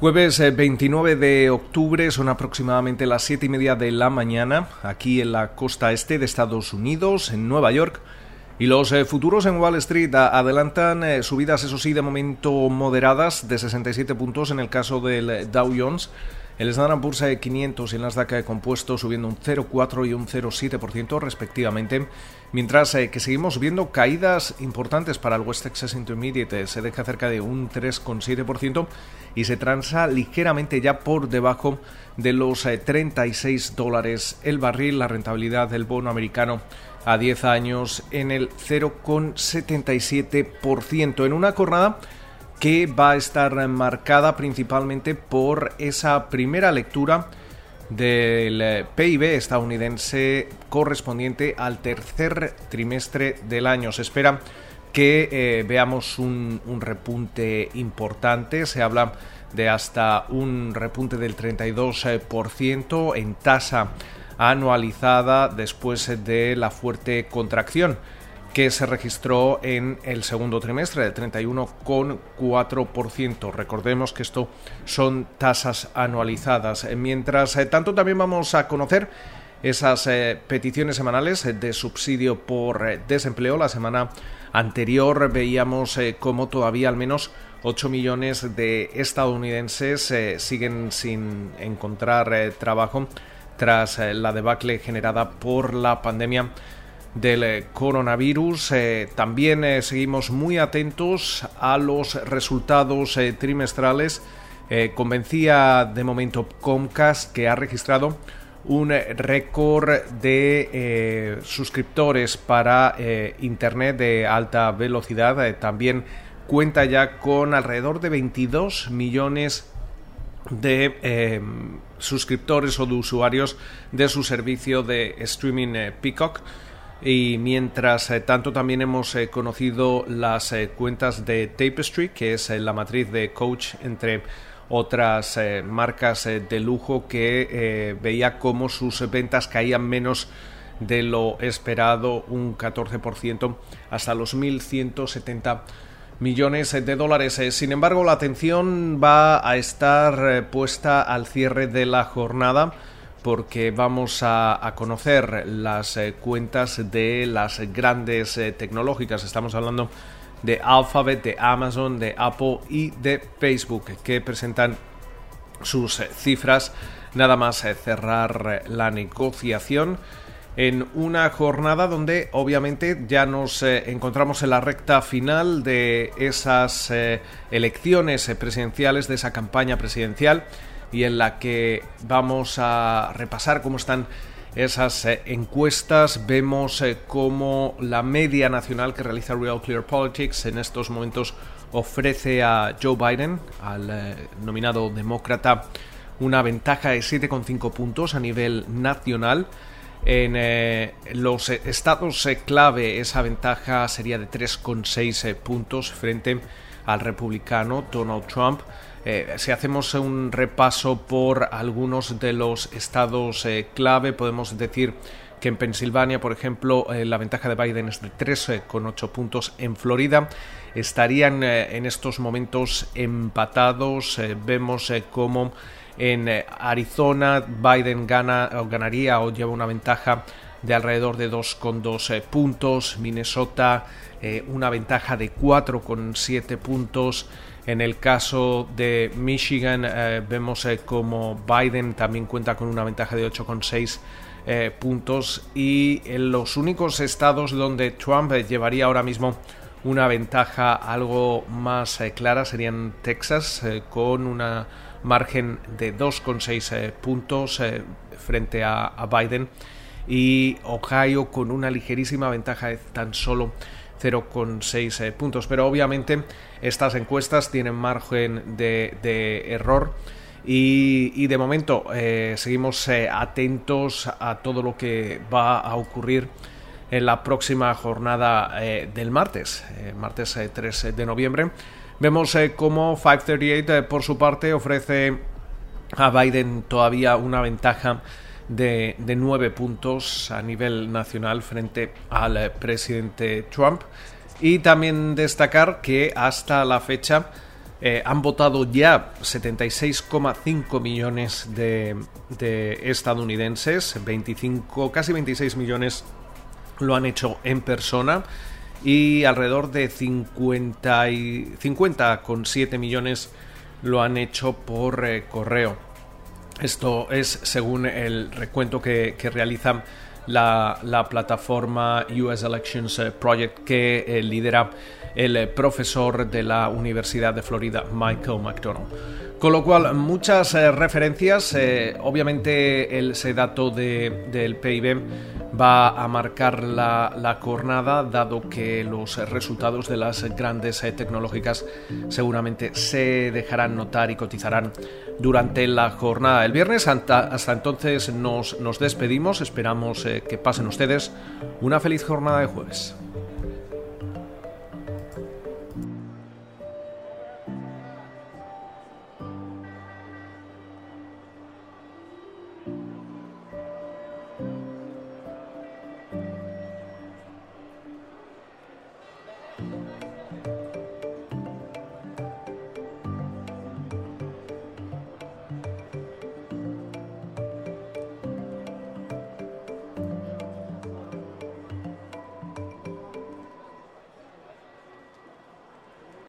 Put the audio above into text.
Jueves 29 de octubre, son aproximadamente las 7 y media de la mañana, aquí en la costa este de Estados Unidos, en Nueva York. Y los eh, futuros en Wall Street adelantan eh, subidas, eso sí, de momento moderadas, de 67 puntos en el caso del Dow Jones. El Standard Poor's 500 y el Nasdaq compuesto subiendo un 0,4 y un 0,7% respectivamente, mientras eh, que seguimos viendo caídas importantes para el West Texas Intermediate, se deja cerca de un 3,7% y se transa ligeramente ya por debajo de los 36 dólares el barril, la rentabilidad del bono americano a 10 años en el 0,77%. En una jornada que va a estar marcada principalmente por esa primera lectura del eh, PIB estadounidense correspondiente al tercer trimestre del año. Se espera que eh, veamos un, un, repunte importante. Se habla de hasta un repunte del 32% en tasa anualizada después de la fuerte contracción que se registró en el segundo trimestre del 31,4%. Recordemos que esto son tasas anualizadas. Mientras eh, tanto, también vamos a conocer esas eh, peticiones semanales de subsidio por eh, desempleo. La semana anterior veíamos como todavía al menos 8 millones de estadounidenses siguen sin encontrar trabajo tras la debacle generada por la pandemia del eh, coronavirus. Eh, también eh, seguimos muy atentos a los resultados trimestrales. convencía de momento Comcast que ha registrado un récord de suscriptores para Internet de alta velocidad. también cuenta ya con alrededor de 22 millones de suscriptores o de usuarios de su servicio de streaming Peacock y mientras eh, tanto también hemos eh, conocido las eh, cuentas de Tapestry, que es la matriz de Coach entre otras marcas de lujo que veía cómo sus ventas caían menos de lo esperado, un 14% hasta los 1.170 millones de dólares. Sin embargo, la atención va a estar puesta al cierre de la jornada porque vamos a, conocer las eh, cuentas de las grandes eh, tecnológicas. Estamos hablando de Alphabet, de Amazon, de Apple y de Facebook, que presentan sus eh, cifras nada más cerrar la negociación en una jornada donde obviamente ya nos encontramos en la recta final de esas elecciones presidenciales, de esa campaña presidencial y en la que vamos a repasar cómo están esas eh, encuestas. Vemos eh, cómo la media nacional que realiza Real Clear Politics en estos momentos ofrece a Joe Biden, al eh, nominado demócrata, una ventaja de 7,5 puntos a nivel nacional. En los estados clave esa ventaja sería de 3,6 puntos frente al republicano Donald Trump. Eh, si hacemos un repaso por algunos de los estados eh, clave, podemos decir que en Pensilvania, por ejemplo, eh, la ventaja de Biden es de 3,8 puntos. En Florida estarían en estos momentos empatados. vemos cómo en Arizona Biden gana, o ganaría o lleva una ventaja de alrededor de 2,2 puntos. Minnesota una ventaja de 4,7 puntos. En el caso de Michigan eh, vemos eh, como Biden también cuenta con una ventaja de 8,6 eh, puntos y en los únicos estados donde Trump llevaría ahora mismo una ventaja algo más clara serían Texas con una margen de 2,6 puntos frente a Biden y Ohio con una ligerísima ventaja de tan solo 0,6 eh, puntos. Pero obviamente estas encuestas tienen margen de, error. Y, de momento eh, seguimos eh, atentos a todo lo que va a ocurrir en la próxima jornada del martes, martes 3 de noviembre. Vemos cómo 538 por su parte ofrece a Biden todavía una ventaja de, nueve puntos a nivel nacional frente al eh, presidente Trump. Y también destacar que hasta la fecha Eh, han votado ya 76,5 millones de, estadounidenses, 25, casi 26 millones lo han hecho en persona y alrededor de 50,7 millones lo han hecho por eh, correo. Esto es según el recuento que, realiza la, plataforma US Elections eh, Project que lidera el eh, profesor de la Universidad de Florida, Michael McDonald. Con lo cual, muchas eh, referencias. Eh, obviamente, ese dato del PIB va a marcar la, jornada, dado que los resultados de las grandes tecnológicas seguramente se dejarán notar y cotizarán durante la jornada del viernes. Hasta, entonces nos, nos, despedimos. Esperamos que pasen ustedes una feliz jornada de jueves.